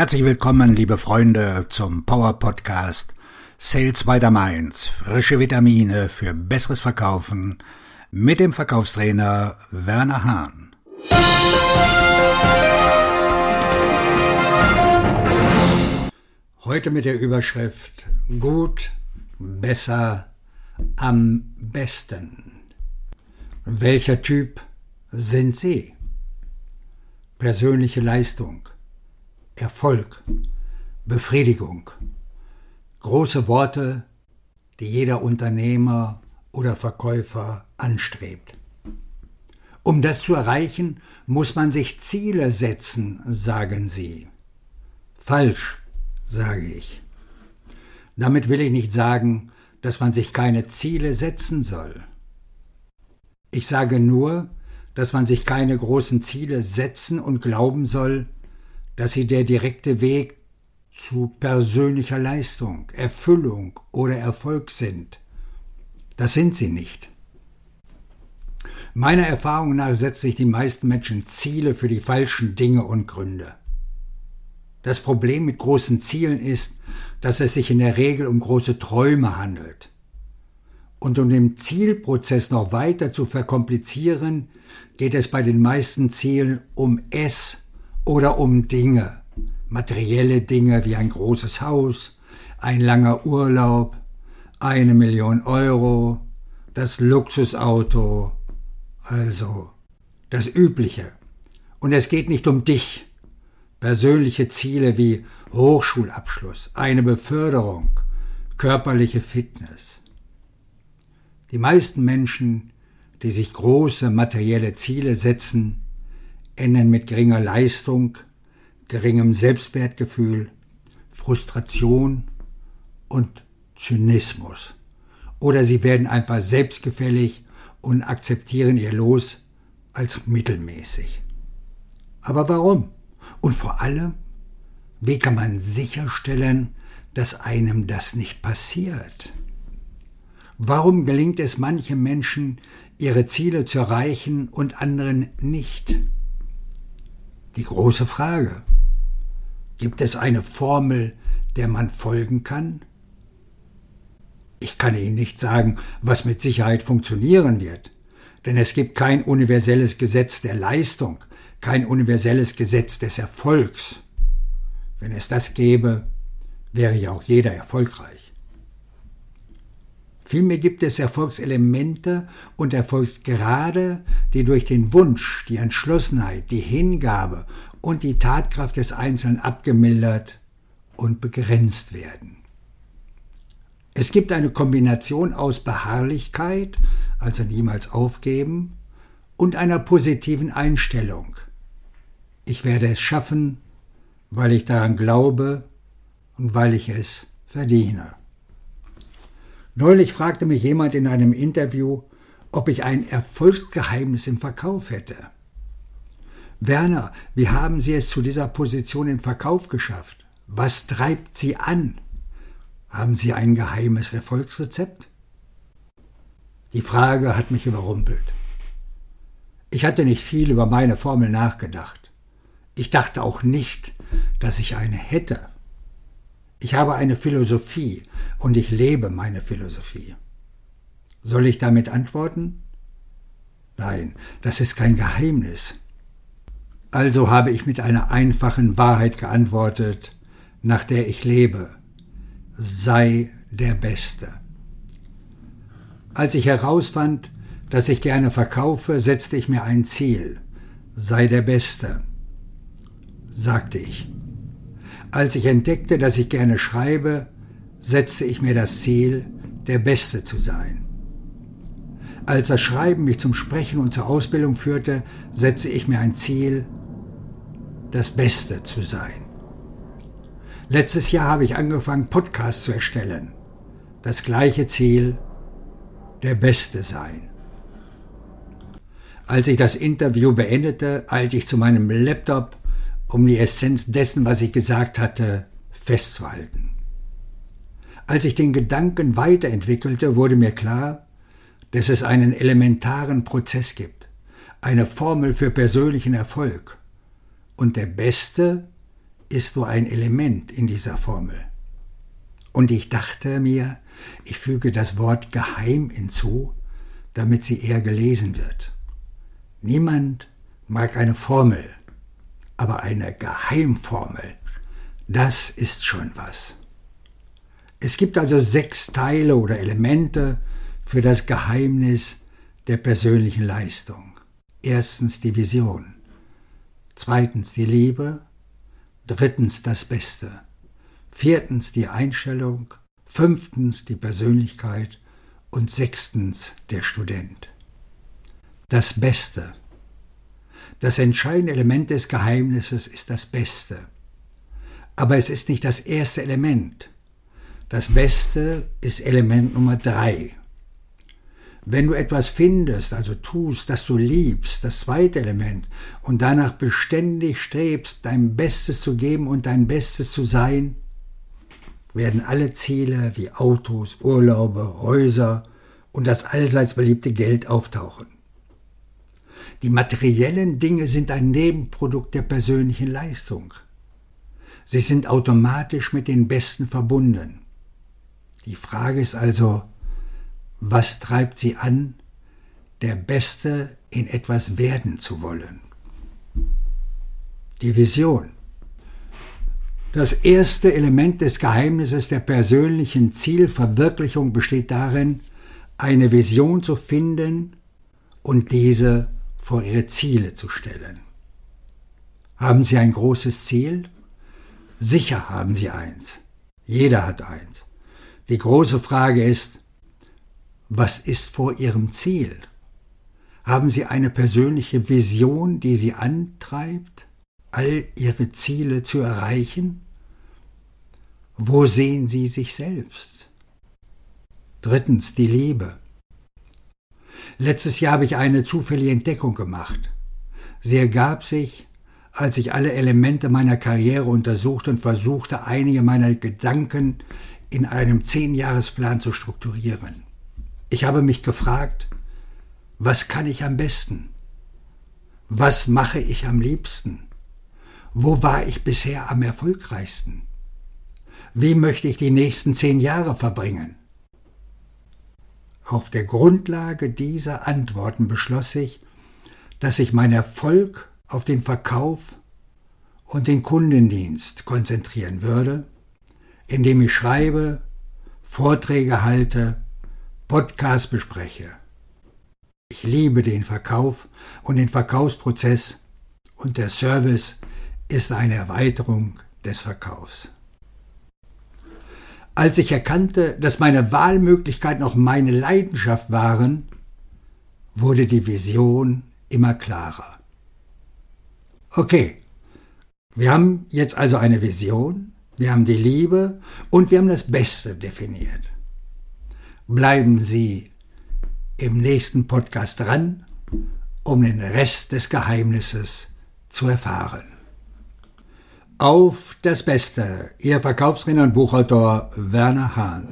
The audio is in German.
Herzlich willkommen, liebe Freunde, zum Power Podcast Sales by the Mainz. Frische Vitamine für besseres Verkaufen mit dem Verkaufstrainer Werner Hahn. Heute mit der Überschrift Gut, besser, am besten. Welcher Typ sind Sie? Persönliche Leistung, Erfolg, Befriedigung. Große Worte, die jeder Unternehmer oder Verkäufer anstrebt. Um das zu erreichen, muss man sich Ziele setzen, sagen sie. Falsch, sage ich. Damit will ich nicht sagen, dass man sich keine Ziele setzen soll. Ich sage nur, dass man sich keine großen Ziele setzen und glauben soll, dass sie der direkte Weg zu persönlicher Leistung, Erfüllung oder Erfolg sind. Das sind sie nicht. Meiner Erfahrung nach setzen sich die meisten Menschen Ziele für die falschen Dinge und Gründe. Das Problem mit großen Zielen ist, dass es sich in der Regel um große Träume handelt. Und um den Zielprozess noch weiter zu verkomplizieren, geht es bei den meisten Zielen um es oder um Dinge, materielle Dinge wie ein großes Haus, ein langer Urlaub, eine Million Euro, das Luxusauto, also das Übliche. Und es geht nicht um dich. Persönliche Ziele wie Hochschulabschluss, eine Beförderung, körperliche Fitness. Die meisten Menschen, die sich große materielle Ziele setzen, enden mit geringer Leistung, geringem Selbstwertgefühl, Frustration und Zynismus. Oder sie werden einfach selbstgefällig und akzeptieren ihr Los als mittelmäßig. Aber warum? Und vor allem, wie kann man sicherstellen, dass einem das nicht passiert? Warum gelingt es manchen Menschen, ihre Ziele zu erreichen und anderen nicht? Die große Frage. Gibt es eine Formel, der man folgen kann? Ich kann Ihnen nicht sagen, was mit Sicherheit funktionieren wird, denn es gibt kein universelles Gesetz der Leistung, kein universelles Gesetz des Erfolgs. Wenn es das gäbe, wäre ja auch jeder erfolgreich. Vielmehr gibt es Erfolgselemente und Erfolgsgrade, die durch den Wunsch, die Entschlossenheit, die Hingabe und die Tatkraft des Einzelnen abgemildert und begrenzt werden. Es gibt eine Kombination aus Beharrlichkeit, also niemals aufgeben, und einer positiven Einstellung. Ich werde es schaffen, weil ich daran glaube und weil ich es verdiene. Neulich fragte mich jemand in einem Interview, ob ich ein Erfolgsgeheimnis im Verkauf hätte. Werner, wie haben Sie es zu dieser Position im Verkauf geschafft? Was treibt Sie an? Haben Sie ein geheimes Erfolgsrezept? Die Frage hat mich überrumpelt. Ich hatte nicht viel über meine Formel nachgedacht. Ich dachte auch nicht, dass ich eine hätte. Ich habe eine Philosophie und ich lebe meine Philosophie. Soll ich damit antworten? Nein, das ist kein Geheimnis. Also habe ich mit einer einfachen Wahrheit geantwortet, nach der ich lebe sei der Beste. Als ich herausfand, dass ich gerne verkaufe, setzte ich mir ein Ziel. Sei der Beste, sagte ich. Als ich entdeckte, dass ich gerne schreibe, setzte ich mir das Ziel, der Beste zu sein. Als das Schreiben mich zum Sprechen und zur Ausbildung führte, setzte ich mir ein Ziel, das Beste zu sein. Letztes Jahr habe ich angefangen, Podcasts zu erstellen. Das gleiche Ziel, der Beste sein. Als ich das Interview beendete, eilte ich zu meinem Laptop, um die Essenz dessen, was ich gesagt hatte, festzuhalten. Als ich den Gedanken weiterentwickelte, wurde mir klar, dass es einen elementaren Prozess gibt, eine Formel für persönlichen Erfolg. Und der Beste ist nur ein Element in dieser Formel. Und ich dachte mir, ich füge das Wort geheim hinzu, damit sie eher gelesen wird. Niemand mag eine Formel, aber eine Geheimformel, das ist schon was. Es gibt also sechs Teile oder Elemente für das Geheimnis der persönlichen Leistung. Erstens die Vision, zweitens die Liebe, drittens das Beste, viertens die Einstellung, fünftens die Persönlichkeit und sechstens der Student. Das Beste. Das entscheidende Element des Geheimnisses ist das Beste. Aber es ist nicht das erste Element. Das Beste ist Element Nummer drei. Wenn du etwas findest, also tust, das du liebst, das zweite Element, und danach beständig strebst, dein Bestes zu geben und dein Bestes zu sein, werden alle Ziele wie Autos, Urlaube, Häuser und das allseits beliebte Geld auftauchen. Die materiellen Dinge sind ein Nebenprodukt der persönlichen Leistung. Sie sind automatisch mit den Besten verbunden. Die Frage ist also, was treibt sie an, der Beste in etwas werden zu wollen? Die Vision. Das erste Element des Geheimnisses der persönlichen Zielverwirklichung besteht darin, eine Vision zu finden und diese vor ihre Ziele zu stellen. Haben Sie ein großes Ziel? Sicher haben Sie eins. Jeder hat eins. Die große Frage ist, was ist vor Ihrem Ziel? Haben Sie eine persönliche Vision, die Sie antreibt? all ihre Ziele zu erreichen? Wo sehen sie sich selbst? Drittens die Liebe. Letztes Jahr habe ich eine zufällige Entdeckung gemacht. Sie ergab sich, als ich alle Elemente meiner Karriere untersuchte und versuchte, einige meiner Gedanken in einem Zehnjahresplan zu strukturieren. Ich habe mich gefragt, was kann ich am besten? Was mache ich am liebsten? Wo war ich bisher am erfolgreichsten? Wie möchte ich die nächsten zehn Jahre verbringen? Auf der Grundlage dieser Antworten beschloss ich, dass ich meinen Erfolg auf den Verkauf und den Kundendienst konzentrieren würde, indem ich schreibe, Vorträge halte, Podcasts bespreche. Ich liebe den Verkauf und den Verkaufsprozess und der Service ist eine Erweiterung des Verkaufs. Als ich erkannte, dass meine Wahlmöglichkeiten auch meine Leidenschaft waren, wurde die Vision immer klarer. Okay, wir haben jetzt also eine Vision, wir haben die Liebe und wir haben das Beste definiert. Bleiben Sie im nächsten Podcast dran, um den Rest des Geheimnisses zu erfahren. Auf das Beste, Ihr Verkaufsredner und Buchautor Werner Hahn.